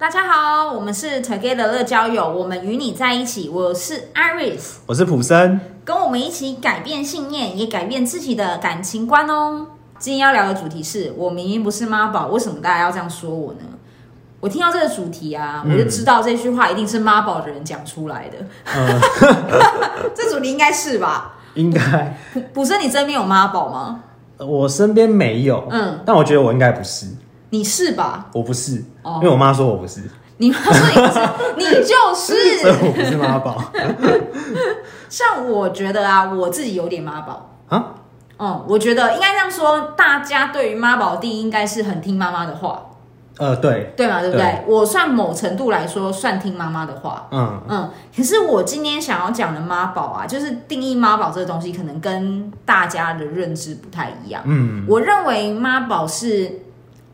大家好，我们是 Together 乐交友，我们与你在一起。我是 Iris，我是普森，跟我们一起改变信念，也改变自己的感情观哦。今天要聊的主题是我明明不是妈宝，为什么大家要这样说我呢？我听到这个主题啊，我就知道这句话一定是妈宝的人讲出来的。嗯、这主题应该是吧？应该。普普森，你身边有妈宝吗？我身边没有，嗯，但我觉得我应该不是。你是吧？我不是，因为我妈说我不是。你妈说你不是，你就是。所以我不是妈宝。像我觉得啊，我自己有点妈宝啊。嗯，我觉得应该这样说，大家对于妈宝的定义应该是很听妈妈的话。呃，对，对嘛，对不对？对我算某程度来说算听妈妈的话。嗯嗯。可是我今天想要讲的妈宝啊，就是定义妈宝这个东西，可能跟大家的认知不太一样。嗯，我认为妈宝是。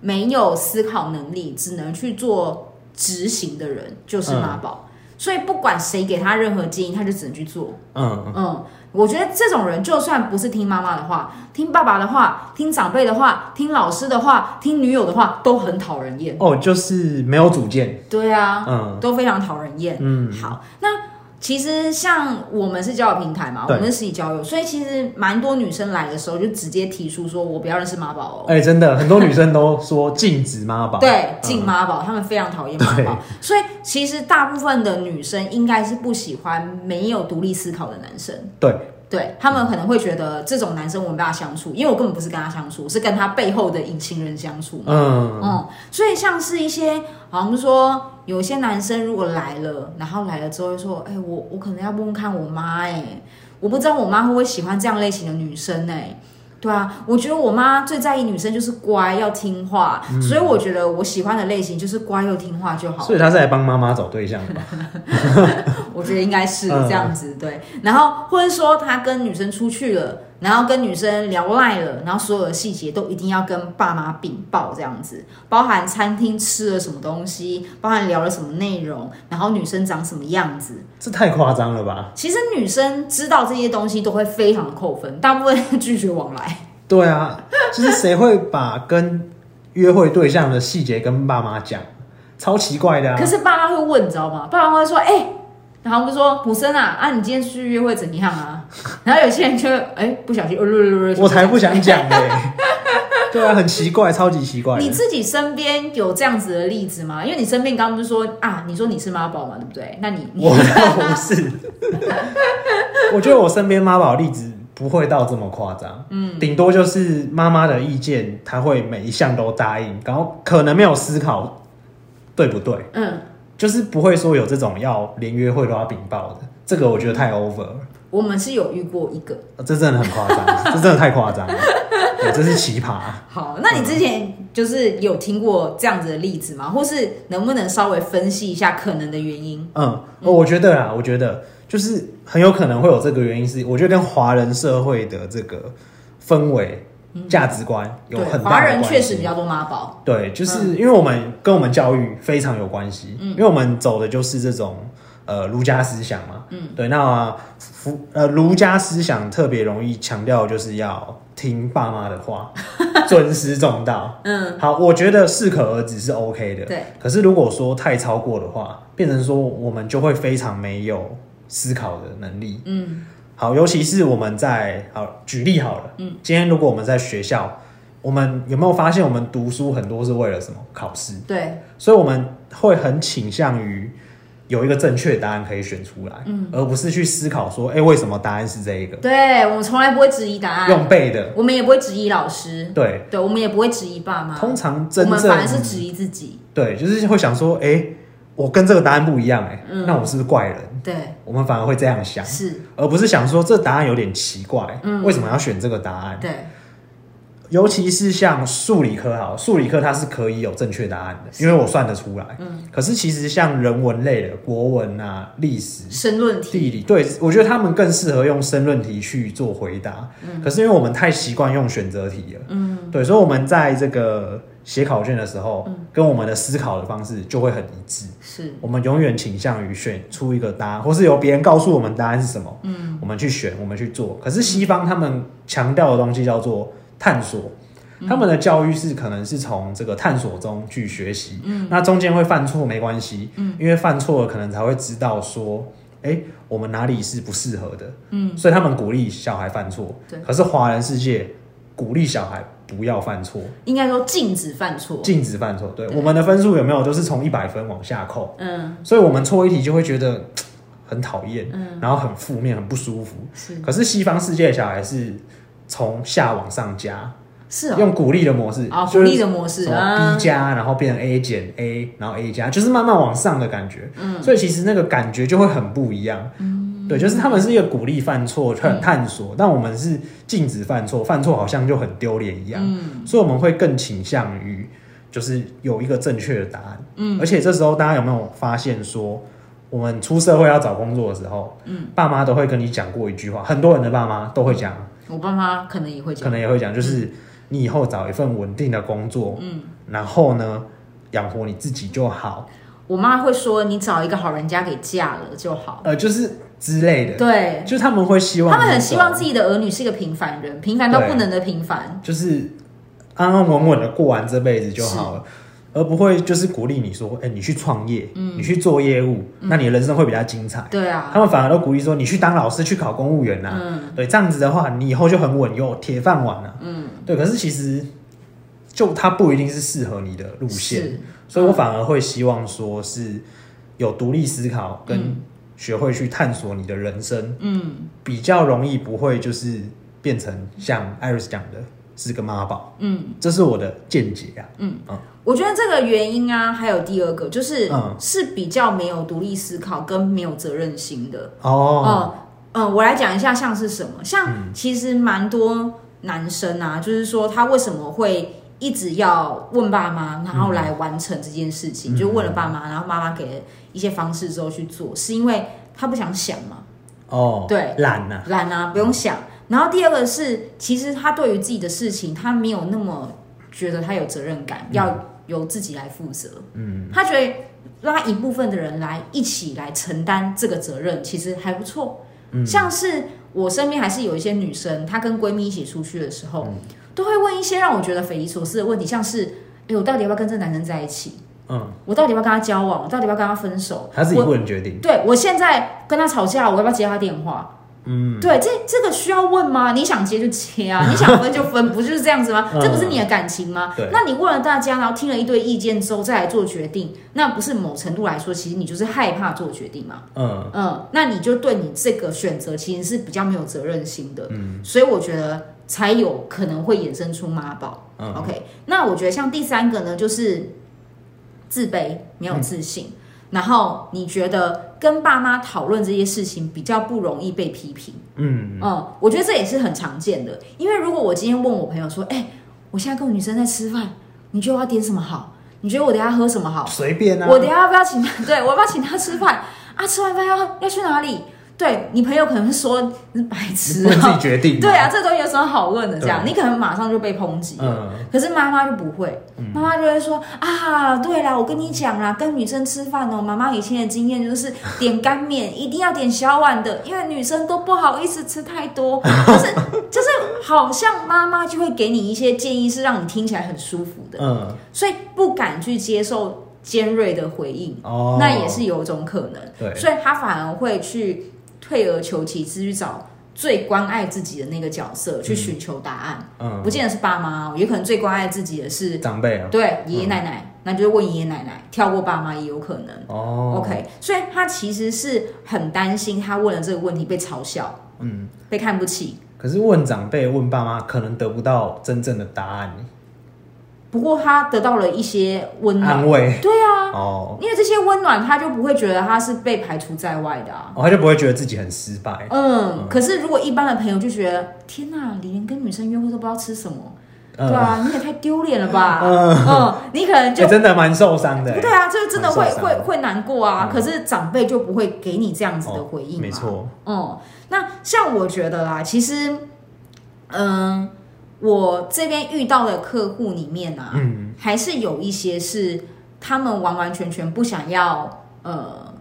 没有思考能力，只能去做执行的人就是妈宝。嗯、所以不管谁给他任何建议，他就只能去做。嗯嗯，我觉得这种人就算不是听妈妈的话，听爸爸的话，听长辈的话，听老师的话，听女友的话，都很讨人厌。哦，就是没有主见。对啊，嗯，都非常讨人厌。嗯，好，那。其实像我们是交友平台嘛，对我们是实体交友，所以其实蛮多女生来的时候就直接提出说，我不要认识妈宝哦。哎、欸，真的，很多女生都说禁止妈宝，对，禁妈宝，她们非常讨厌妈宝。所以其实大部分的女生应该是不喜欢没有独立思考的男生。对。对，他们可能会觉得这种男生我没办法相处，因为我根本不是跟他相处，我是跟他背后的隐形人相处嘛。嗯嗯，所以像是一些，好像说有些男生如果来了，然后来了之后就说，哎，我我可能要问问看我妈，哎，我不知道我妈会不会喜欢这样类型的女生，哎。对啊，我觉得我妈最在意女生就是乖要听话，嗯、所以我觉得我喜欢的类型就是乖又听话就好。所以她是来帮妈妈找对象的吧？我觉得应该是这样子，对。然后或者说他跟女生出去了。然后跟女生聊赖了，然后所有的细节都一定要跟爸妈禀报，这样子，包含餐厅吃了什么东西，包含聊了什么内容，然后女生长什么样子，这太夸张了吧？其实女生知道这些东西都会非常扣分，大部分拒绝往来。对啊，就是谁会把跟约会对象的细节跟爸妈讲，超奇怪的啊。可是爸妈会问，你知道吗？爸妈会说，哎、欸。然后我们就说普生啊，啊，你今天去约会怎样啊？然后有些人就哎，不小心，我才不想讲嘞。对啊，很奇怪，超级奇怪。你自己身边有这样子的例子吗？因为你身边刚刚不是说啊，你说你是妈宝嘛，对不对？那你，你 我不是。我觉得我身边妈宝例子不会到这么夸张，嗯，顶多就是妈妈的意见，她会每一项都答应，然后可能没有思考，对不对？嗯。就是不会说有这种要连约会都要禀报的，这个我觉得太 over 了。我们是有遇过一个，这真的很夸张，这真的太夸张了，这是奇葩。好，那你之前就是有听过这样子的例子吗？或是能不能稍微分析一下可能的原因？嗯，我觉得啊，我觉得就是很有可能会有这个原因，是我觉得跟华人社会的这个氛围。价值观有很大。华人确实比较多妈宝。对，就是因为我们跟我们教育非常有关系，嗯，因为我们走的就是这种呃儒家思想嘛，嗯，对，那儒呃儒家思想特别容易强调就是要听爸妈的话，尊师重道，嗯，好，我觉得适可而止是 OK 的，对。可是如果说太超过的话，变成说我们就会非常没有思考的能力，嗯。好，尤其是我们在好举例好了，嗯，今天如果我们在学校，我们有没有发现，我们读书很多是为了什么？考试。对，所以我们会很倾向于有一个正确答案可以选出来，嗯，而不是去思考说，哎、欸，为什么答案是这一个？对，我们从来不会质疑答案，用背的，我们也不会质疑老师，对，对，我们也不会质疑爸妈，通常真正，我们反而是质疑自己，对，就是会想说，哎、欸。我跟这个答案不一样，哎，那我是不是怪人？对，我们反而会这样想，是，而不是想说这答案有点奇怪，嗯，为什么要选这个答案？对，尤其是像数理科，好，数理科它是可以有正确答案的，因为我算得出来，嗯，可是其实像人文类的，国文啊、历史、申论题、地理，对，我觉得他们更适合用申论题去做回答，嗯，可是因为我们太习惯用选择题了，嗯，对，所以我们在这个。写考卷的时候，嗯、跟我们的思考的方式就会很一致。是，我们永远倾向于选出一个答案，或是由别人告诉我们答案是什么，嗯，我们去选，我们去做。可是西方他们强调的东西叫做探索，他们的教育是可能是从这个探索中去学习，嗯，那中间会犯错没关系，嗯，因为犯错了可能才会知道说，哎、欸，我们哪里是不适合的，嗯，所以他们鼓励小孩犯错，对。可是华人世界鼓励小孩不要犯错，应该说禁止犯错，禁止犯错。对，对我们的分数有没有都是从一百分往下扣，嗯，所以我们错一题就会觉得 很讨厌，嗯，然后很负面，很不舒服。是，可是西方世界的小孩是从下往上加。是、哦、用鼓励的模式，啊、哦，鼓励的模式，B 加，然后变成 A 减 A，然后 A 加，就是慢慢往上的感觉。嗯，所以其实那个感觉就会很不一样。嗯，对，就是他们是一个鼓励犯错、探探索、嗯，但我们是禁止犯错，犯错好像就很丢脸一样。嗯，所以我们会更倾向于就是有一个正确的答案。嗯，而且这时候大家有没有发现说，我们出社会要找工作的时候，嗯，爸妈都会跟你讲过一句话，很多人的爸妈都会讲。我爸妈可能也会讲，可能也会讲，就是。嗯你以后找一份稳定的工作，嗯，然后呢，养活你自己就好。我妈会说，你找一个好人家给嫁了就好，呃，就是之类的。对，就是他们会希望，他们很希望自己的儿女是一个平凡人，平凡到不能的平凡，就是安安稳稳的过完这辈子就好了。而不会就是鼓励你说，哎、欸，你去创业，嗯，你去做业务，嗯，那你的人生会比较精彩。对啊，他们反而都鼓励说，你去当老师，去考公务员呐，啊。嗯，对，这样子的话，你以后就很稳，有铁饭碗了。嗯，对。可是其实，就他不一定是适合你的路线，所以我反而会希望说是有独立思考，跟学会去探索你的人生。嗯，比较容易不会就是变成像 Iris 讲的。是个妈宝，嗯，这是我的见解啊，嗯。嗯，我觉得这个原因啊，还有第二个就是，嗯，是比较没有独立思考跟没有责任心的。哦，嗯嗯，我来讲一下像是什么，像其实蛮多男生啊，就是说他为什么会一直要问爸妈，然后来完成这件事情，嗯，就问了爸妈，然后妈妈给了一些方式之后去做，是因为他不想想嘛，哦，对，懒啊，懒啊，不用想。然后第二个是，其实他对于自己的事情，他没有那么觉得他有责任感，嗯、要由自己来负责。嗯，他觉得拉一部分的人来一起来承担这个责任，其实还不错。嗯，像是我身边还是有一些女生，她跟闺蜜一起出去的时候，嗯、都会问一些让我觉得匪夷所思的问题，像是：哎，我到底要不要跟这个男生在一起？嗯，我到底要不要跟他交往？我到底要不要跟他分手？他自己个人决定。对，我现在跟他吵架，我要不要接他电话？嗯，对，这这个需要问吗？你想接就接啊，你想分就分，不就是这样子吗？这不是你的感情吗？对，那你问了大家，然后听了一堆意见之后再来做决定，那不是某程度来说，其实你就是害怕做决定嘛？嗯嗯，那你就对你这个选择其实是比较没有责任心的。嗯，所以我觉得才有可能会衍生出妈宝。嗯，OK，那我觉得像第三个呢，就是自卑，没有自信。嗯然后你觉得跟爸妈讨论这些事情比较不容易被批评，嗯嗯，我觉得这也是很常见的。因为如果我今天问我朋友说，哎，我现在跟我女生在吃饭，你觉得我要点什么好？你觉得我等下喝什么好？随便啊，我等下要不要请他？对，我要不要请他吃饭啊？吃完饭要要去哪里？对，你朋友可能会说你是白痴，你自己决定。对啊，这东西有什么好问的？这样你可能马上就被抨击。嗯，可是妈妈就不会，妈妈就会说啊，对啦，我跟你讲啦，跟女生吃饭哦，妈妈以前的经验就是点干面一定要点小碗的，因为女生都不好意思吃太多。就 是就是，好像妈妈就会给你一些建议，是让你听起来很舒服的。嗯，所以不敢去接受尖锐的回应。哦，那也是有种可能。对，所以他反而会去。退而求其次去找最关爱自己的那个角色，去寻求答案。嗯，不见得是爸妈，也可能最关爱自己的是长辈啊。对，爷爷奶奶，嗯，那就是问爷爷奶奶，跳过爸妈也有可能。哦，OK，所以他其实是很担心，他问了这个问题被嘲笑，嗯，被看不起。可是问长辈、问爸妈，可能得不到真正的答案。不过他得到了一些温暖，安慰，对啊，哦，因为这些温暖，他就不会觉得他是被排除在外的啊，哦，他就不会觉得自己很失败。嗯，嗯，可是如果一般的朋友就觉得，天哪，你连跟女生约会都不知道吃什么，嗯、对啊，你也太丢脸了吧，嗯，嗯，你可能就、欸、真的蛮受伤的，对啊，就是真的会会会难过啊、嗯。可是长辈就不会给你这样子的回应、哦，没错，嗯，那像我觉得啦，其实，嗯。我这边遇到的客户里面啊，嗯，还是有一些是他们完完全全不想要，呃，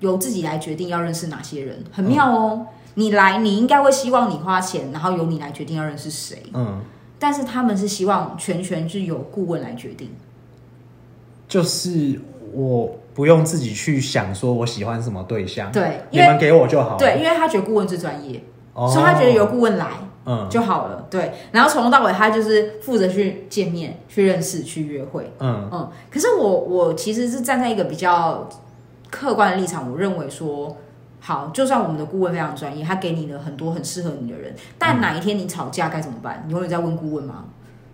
由自己来决定要认识哪些人，很妙哦。嗯，你来，你应该会希望你花钱，然后由你来决定要认识谁，嗯，但是他们是希望全权是由顾问来决定，就是我不用自己去想说我喜欢什么对象，对，你们给我就好，对，因为他觉得顾问最专业，哦，所以他觉得由顾问来。嗯，就好了。对，然后从头到尾，他就是负责去见面、去认识、去约会。嗯嗯。可是我我其实是站在一个比较客观的立场，我认为说，好，就算我们的顾问非常专业，他给你了很多很适合你的人，但哪一天你吵架该怎么办？你永远在问顾问吗？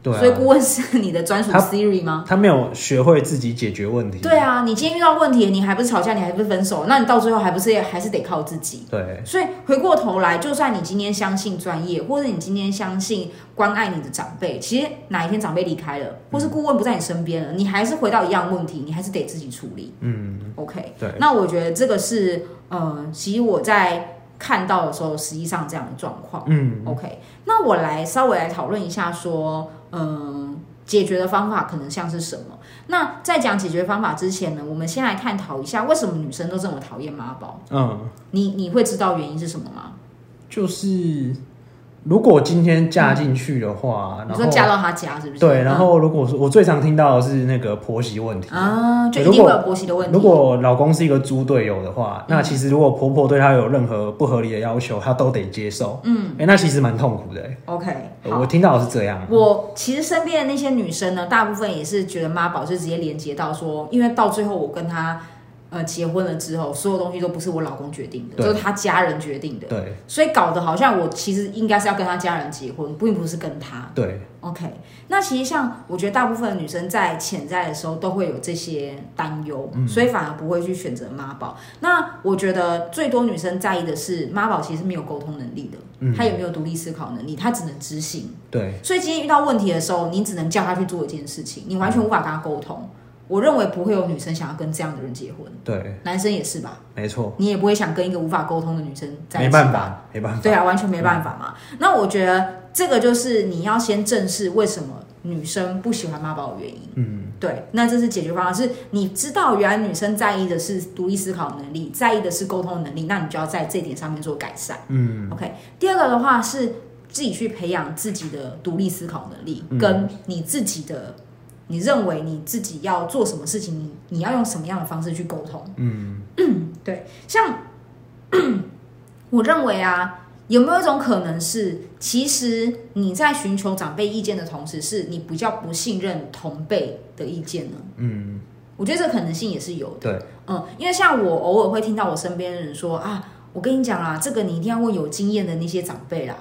对啊，所以顾问是你的专属 Siri 吗？他？他没有学会自己解决问题。对啊，你今天遇到问题，你还不是吵架，你还不是分手？那你到最后还不是还是得靠自己？对。所以回过头来，就算你今天相信专业，或者你今天相信关爱你的长辈，其实哪一天长辈离开了，或是顾问不在你身边了，你还是回到一样问题，你还是得自己处理。嗯，OK。对。那我觉得这个是，呃，其实我在。看到的时候，实际上这样的状况，嗯，OK，那我来稍微来讨论一下，说，嗯，解决的方法可能像是什么？那在讲解决方法之前呢，我们先来探讨一下，为什么女生都这么讨厌妈宝？嗯，你你会知道原因是什么吗？就是。如果今天嫁进去的话，你说嫁到他家是不是？对，然后如果说我最常听到的是那个婆媳问题啊，就一定会有婆媳的问题。如果老公是一个猪队友的话，那其实如果婆婆对他有任何不合理的要求，他都得接受。嗯，哎，那其实蛮痛苦的。OK，我听到的是这样。我其实身边的那些女生呢，大部分也是觉得妈宝就直接连接到说，因为到最后我跟他。呃，结婚了之后，所有东西都不是我老公决定的，都是他家人决定的。对，所以搞得好像我其实应该是要跟他家人结婚，并不是跟他。对，OK。那其实像我觉得大部分女生在潜在的时候都会有这些担忧，嗯，所以反而不会去选择妈宝。那我觉得最多女生在意的是妈宝其实没有沟通能力的，嗯，他有没有独立思考能力？她只能执行。对，所以今天遇到问题的时候，你只能叫她去做一件事情，你完全无法跟她沟通。我认为不会有女生想要跟这样的人结婚，对，男生也是吧？没错，你也不会想跟一个无法沟通的女生在一起，没办法，没办法，对啊，完全没办法嘛。嗯。那我觉得这个就是你要先正视为什么女生不喜欢妈宝的原因。嗯，对，那这是解决方案，是你知道原来女生在意的是独立思考能力，在意的是沟通能力，那你就要在这点上面做改善。嗯，OK。第二个的话是自己去培养自己的独立思考能力，跟你自己的。你认为你自己要做什么事情？你你要用什么样的方式去沟通？嗯，对，像我认为啊，有没有一种可能是，其实你在寻求长辈意见的同时，是你比较不信任同辈的意见呢？嗯，我觉得这可能性也是有的。对，嗯，因为像我偶尔会听到我身边的人说啊，我跟你讲啊，这个你一定要问有经验的那些长辈啦。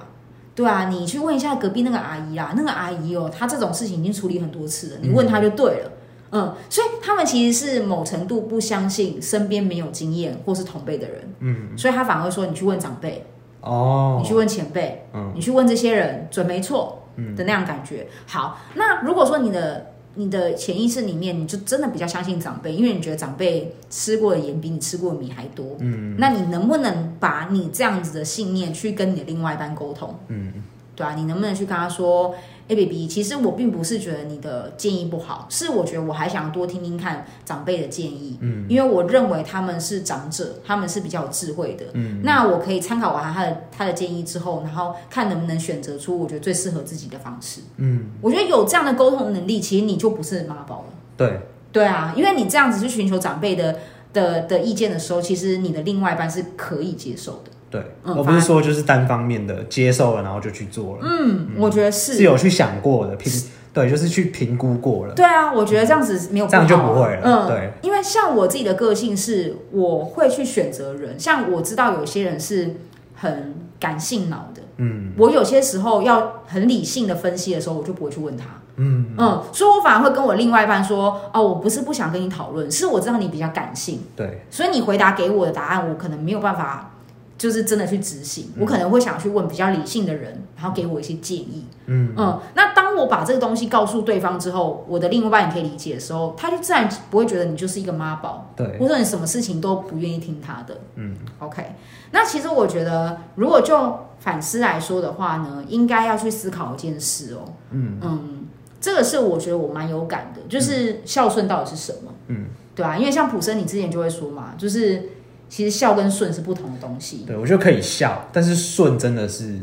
对啊，你去问一下隔壁那个阿姨啦，那个阿姨哦，她这种事情已经处理很多次了，你问她就对了。嗯，嗯，所以他们其实是某程度不相信身边没有经验或是同辈的人。嗯，所以他反而会说你去问长辈哦，你去问前辈，嗯，你去问这些人准没错，嗯的那样感觉。好，那如果说你的。你的潜意识里面，你就真的比较相信长辈，因为你觉得长辈吃过的盐比你吃过的米还多。嗯，那你能不能把你这样子的信念去跟你的另外一半沟通？嗯，对啊，你能不能去跟他说？哎，baby，其实我并不是觉得你的建议不好，是我觉得我还想多听听看长辈的建议，嗯，因为我认为他们是长者，他们是比较有智慧的，嗯，那我可以参考完他的他的建议之后，然后看能不能选择出我觉得最适合自己的方式，嗯，我觉得有这样的沟通能力，其实你就不是妈宝了，对，对啊，因为你这样子去寻求长辈的的的意见的时候，其实你的另外一半是可以接受的。对，我不是说就是单方面的接受了，然后就去做了。嗯，我觉得是是有去想过的，评对，就是去评估过了。对啊，我觉得这样子没有、啊、这样就不会了。嗯，对，因为像我自己的个性是，我会去选择人。像我知道有些人是很感性脑的，嗯，我有些时候要很理性的分析的时候，我就不会去问他。嗯嗯，所以我反而会跟我另外一半说：哦，我不是不想跟你讨论，是我知道你比较感性。对，所以你回答给我的答案，我可能没有办法。就是真的去执行，我可能会想去问比较理性的人，然后给我一些建议。嗯嗯，那当我把这个东西告诉对方之后，我的另一半也可以理解的时候，他就自然不会觉得你就是一个妈宝，对，或者你什么事情都不愿意听他的。嗯，OK。那其实我觉得，如果就反思来说的话呢，应该要去思考一件事哦。嗯嗯，这个是我觉得我蛮有感的，就是孝顺到底是什么？嗯，对吧？因为像普森，你之前就会说嘛，就是。其实孝跟顺是不同的东西。对，我觉得可以孝，但是顺真的是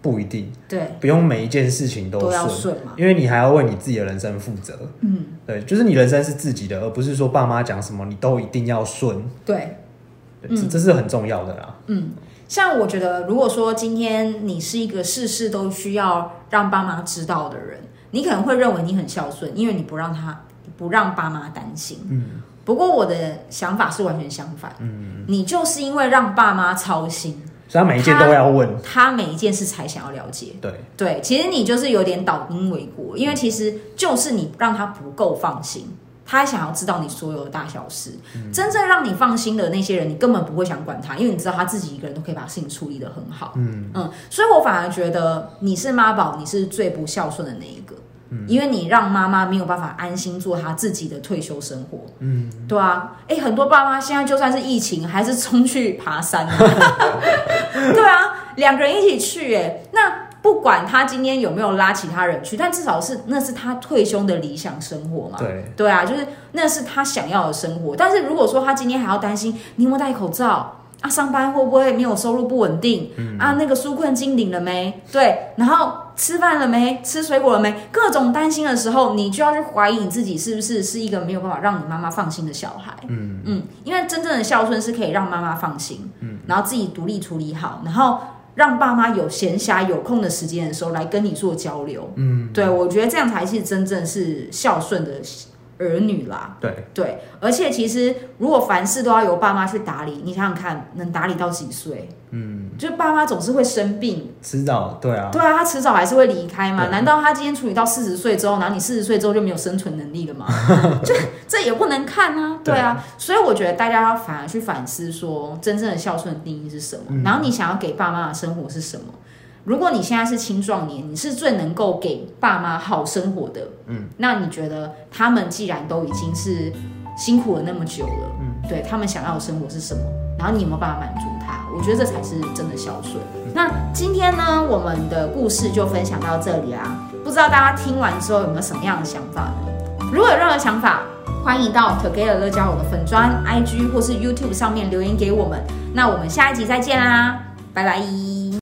不一定，对，不用每一件事情都要顺嘛，因为你还要为你自己的人生负责。嗯，对，就是你人生是自己的，而不是说爸妈讲什么你都一定要顺。对，对，这这是很重要的啦。嗯，像我觉得，如果说今天你是一个事事都需要让爸妈知道的人，你可能会认为你很孝顺，因为你不让他不让爸妈担心。嗯，不过我的想法是完全相反。嗯，你就是因为让爸妈操心。所以他每一件都要问他，他每一件事才想要了解。对对，其实你就是有点倒因为果，因为其实就是你让他不够放心，他想要知道你所有的大小事。嗯、真正让你放心的那些人，你根本不会想管他，因为你知道他自己一个人都可以把事情处理得很好。嗯嗯，所以我反而觉得你是妈宝，你是最不孝顺的那一个。因为你让妈妈没有办法安心做她自己的退休生活，嗯，对啊，哎，很多爸妈现在就算是疫情，还是冲去爬山，对啊，两个人一起去，哎，那不管他今天有没有拉其他人去，但至少是那是他退休的理想生活嘛，对，对啊，就是那是他想要的生活。但是如果说他今天还要担心你有没有戴口罩啊，上班会不会没有收入不稳定，嗯，啊，那个纾困金领了没？对，然后。吃饭了没？吃水果了没？各种担心的时候，你就要去怀疑你自己是不是是一个没有办法让你妈妈放心的小孩。嗯嗯，因为真正的孝顺是可以让妈妈放心，嗯，然后自己独立处理好，然后让爸妈有闲暇有空的时间的时候来跟你做交流。嗯，对，我觉得这样才是真正是孝顺的儿女啦。对对，而且其实如果凡事都要由爸妈去打理，你想想看，能打理到几岁？嗯，就爸妈总是会生病，迟早对啊，对啊，他迟早还是会离开嘛。对难道他今天处理到四十岁之后，然后你四十岁之后就没有生存能力了吗？就这也不能看啊，对啊。对所以我觉得大家要反而去反思，说真正的孝顺的定义是什么？嗯、然后你想要给爸妈的生活是什么？如果你现在是青壮年，你是最能够给爸妈好生活的，嗯，那你觉得他们既然都已经是辛苦了那么久了，嗯，对他们想要的生活是什么？然后你有没有办法满足他？我觉得这才是真的孝顺。那今天呢，我们的故事就分享到这里啦。不知道大家听完之后有没有什么样的想法呢？如果有任何想法，欢迎到 Together 乐交友的粉专、IG 或是 YouTube 上面留言给我们。那我们下一集再见啦，拜拜。